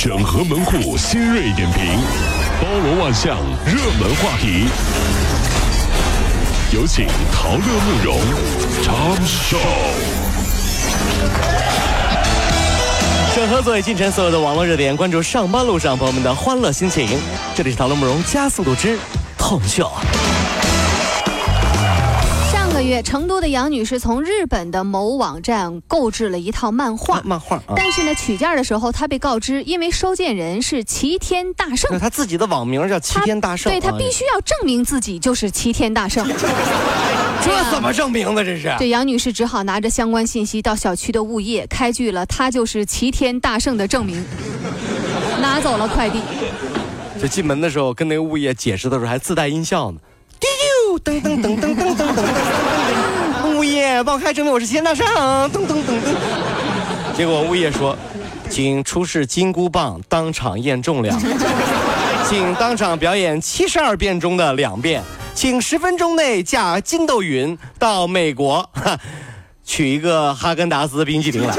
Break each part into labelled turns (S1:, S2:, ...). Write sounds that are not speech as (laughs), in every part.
S1: 整合门户新锐点评，包罗万象，热门话题。有请陶乐慕容长寿。
S2: 整合最为进城所有的网络热点，关注上班路上朋友们的欢乐心情。这里是陶乐慕容加速度之痛秀。
S3: 上个月，成都的杨女士从日本的某网站购置了一套漫画。
S2: 漫画啊，
S3: 但是呢，取件的时候，她被告知，因为收件人是齐天大圣，
S2: 那他自己的网名叫齐天大圣，
S3: 对他
S2: 啊
S3: 必须要证明自己就是齐天大圣。(laughs)
S2: 这怎么证明的？这是
S3: 对杨女士只好拿着相关信息到小区的物业开具了她就是齐天大圣的证明，(laughs) 拿走了快递。
S2: 就进门的时候跟那个物业解释的时候还自带音效呢，丢噔噔噔噔噔噔噔噔噔，物业帮我开证明我是齐天大圣，噔噔噔噔。结果物业说，请出示金箍棒，当场验重量，请当场表演七十二变中的两变，请十分钟内驾筋斗云到美国，哈，取一个哈根达斯冰淇淋来。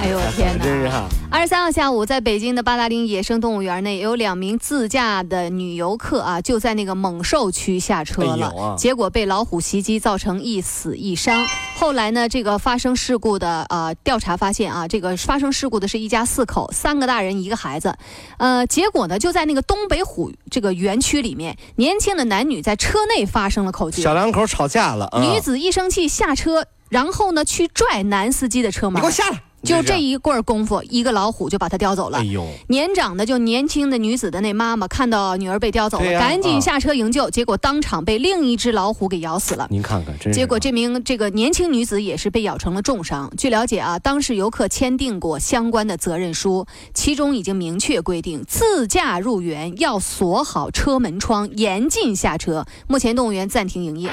S3: 哎呦我天哪！
S2: 真是哈。
S3: 二十三号下午，在北京的八达岭野生动物园内，有两名自驾的女游客啊，就在那个猛兽区下车了，
S2: 哎啊
S3: 结果被老虎袭击，造成一死一伤。后来呢，这个发生事故的呃调查发现啊，这个发生事故的是一家四口，三个大人一个孩子。呃，结果呢，就在那个东北虎这个园区里面，年轻的男女在车内发生了口角，
S2: 小两口吵架了，嗯
S3: 女子一生气下车，然后呢去拽男司机的车门
S2: 你给我。下来！
S3: 就这一棍儿功夫，一个老虎就把他叼走了。
S2: 哎呦，
S3: 年长的就年轻的女子的那妈妈看到女儿被叼走了，赶紧
S2: 啊
S3: 下车营救，结果当场被另一只老虎给咬死了。
S2: 您看看，真是。
S3: 结果这名这个年轻女子也是被咬成了重伤。据了解啊，当时游客签订过相关的责任书，其中已经明确规定，自驾入园要锁好车门窗，严禁下车。目前动物园暂停营业。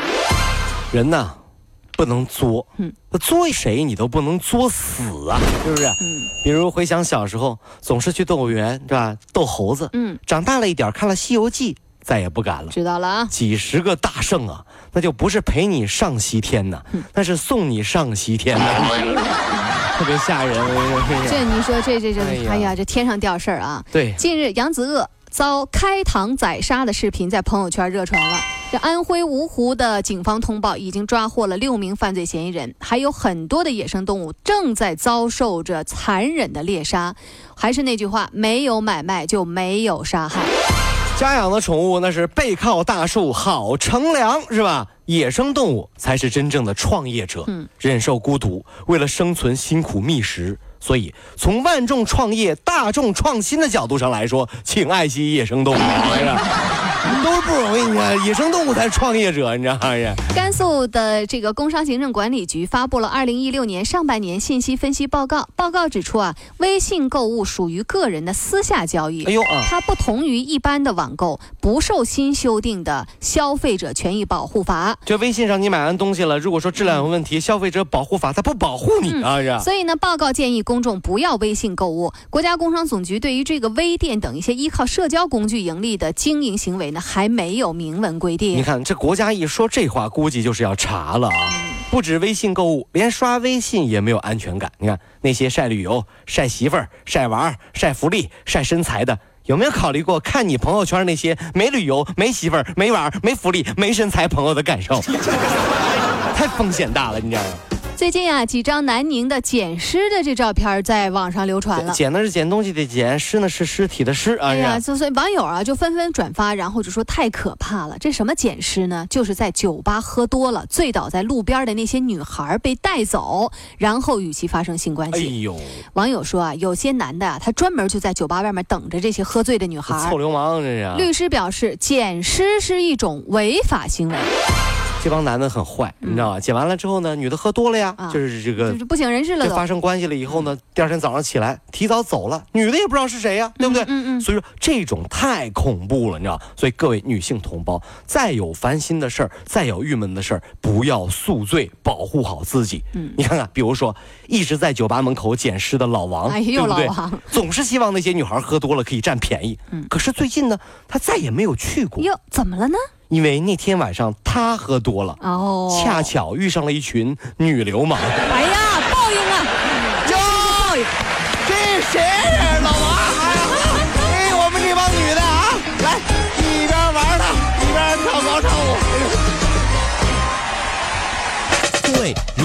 S2: 人呐，不能作，
S3: 嗯
S2: 嗯，作谁你都不能作死啊，是不是？
S3: 嗯
S2: 比如回想小时候，总是去动物园，是吧？逗猴子。
S3: 嗯，
S2: 长大了一点，看了《西游记》，再也不敢了。
S3: 知道了啊。
S2: 几十个大圣啊，那就不是陪你上西天呐，
S3: 嗯
S2: 那是送你上西天呐，(laughs) 特别吓人。我跟你说
S3: 这你说这这这，
S2: 哎呀
S3: 哎呀，这天上掉事儿啊！
S2: 对，
S3: 近日，杨子鳄遭开膛宰杀的视频在朋友圈热传了。这安徽芜湖的警方通报，已经抓获了六名犯罪嫌疑人，还有很多的野生动物正在遭受着残忍的猎杀。还是那句话，没有买卖就没有杀害。
S2: 家养的宠物那是背靠大树好乘凉，是吧？野生动物才是真正的创业者，
S3: 嗯
S2: 忍受孤独，为了生存辛苦觅食。所以，从万众创业、大众创新的角度上来说，请爱惜野生动。物，(laughs) (laughs) 都是不容易，你看，野生动物才是创业者，你知道吗？
S3: 甘肃的这个工商行政管理局发布了二零一六年上半年信息分析报告。报告指出啊，微信购物属于个人的私下交易。
S2: 哎呦啊！
S3: 它不同于一般的网购，不受新修订的《消费者权益保护法
S2: 这微信上你买完东西了，如果说质量有问题，消费者保护法它不保护你啊，是》。吧？
S3: 所以呢，报告建议公众不要微信购物。国家工商总局对于这个微店等一些依靠社交工具盈利的经营行为还没有明文规定你。
S2: 看这国家一说这话，估计就是要查了啊！不止微信购物，连刷微信也没有安全感。你看那些晒旅游、晒媳妇儿、晒娃、晒福利、晒身材的，有没有考虑过看你朋友圈那些没旅游、没媳妇儿、没娃、没福利、没身材朋友的感受？(laughs) 太风险大了，你知道吗？
S3: 最近啊，几张南宁的捡尸的这照片在网上流传了。
S2: 捡呢是捡东西的捡，尸呢是尸体的尸啊！
S3: 哎呀，所以网友啊就纷纷转发，然后就说太可怕了。这什么捡尸呢？就是在酒吧喝多了，醉倒在路边的那些女孩被带走，然后与其发生性关系
S2: 哎
S3: 系。
S2: 呦，
S3: 网友说啊，有些男的啊，他专门就在酒吧外面等着这些喝醉的女孩
S2: 臭。流氓这是啊！
S3: 律师表示，捡尸是一种违法行为，
S2: 这帮男的很坏，你知道吧？捡完了之后呢，女的喝多了呀，
S3: 啊
S2: 就是这个
S3: 就是不省人事了。
S2: 发生关系了以后呢，第二天早上起来提早走了，女的也不知道是谁呀，对不对？
S3: 嗯嗯
S2: 所以说这种太恐怖了，你知道？所以各位女性同胞，再有烦心的事儿，再有郁闷的事儿，不要宿醉，保护好自己。
S3: 嗯
S2: 你看看，比如说一直在酒吧门口捡尸的老王，
S3: 哎呦
S2: 对不对
S3: 老王
S2: 总是希望那些女孩喝多了可以占便宜。
S3: 嗯
S2: 可是最近呢，他再也没有去过，
S3: 哟，怎么了呢？
S2: 因为那天晚上他喝多了。
S3: 哦，
S2: 恰巧遇上了一群女流氓。
S3: 哎呀，报应啊！
S2: 哟，这是谁呀？老王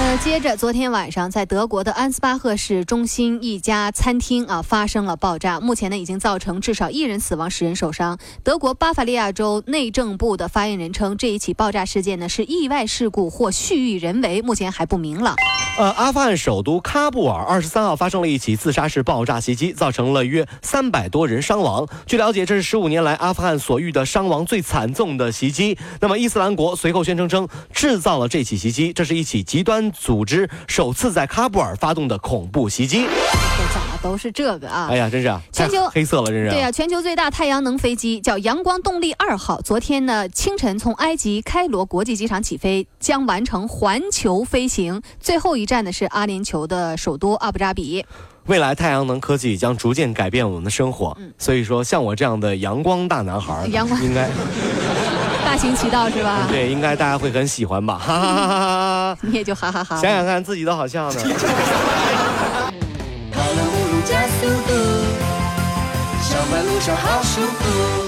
S3: 呃，接着，昨天晚上在德国的安斯巴赫市中心一家餐厅啊发生了爆炸，目前呢已经造成至少一人死亡，十人受伤。德国巴伐利亚州内政部的发言人称，这一起爆炸事件呢是意外事故或蓄意人为，目前还不明朗。
S2: 呃，阿富汗首都喀布尔二十三号发生了一起自杀式爆炸袭击，造成了约三百多人伤亡。据了解，这是十五年来阿富汗所遇的伤亡最惨重的袭击。那么，伊斯兰国随后宣称称制造了这起袭击，这是一起极端组织首次在喀布尔发动的恐怖袭击。
S3: 这怎么都是这个啊？
S2: 哎呀，真是啊，
S3: 全球
S2: 黑色了，真是。
S3: 对呀、全球最大太阳能飞机叫阳光动力二号，昨天呢清晨从埃及开罗国际机场起飞，将完成环球飞行。最后一站呢是阿联酋的首都阿布扎比。
S2: 未来太阳能科技将逐渐改变我们的生活。所以说，像我这样的阳光大男孩，
S3: 阳光
S2: 应该 (laughs)
S3: 大行其道是吧？(laughs)
S2: 对，应该大家会很喜欢吧？哈哈哈哈哈哈！
S3: 你也就哈哈哈。
S2: 想想看，自己都好笑呢。(laughs)
S4: 跑了五路加速度，上班路上好舒服。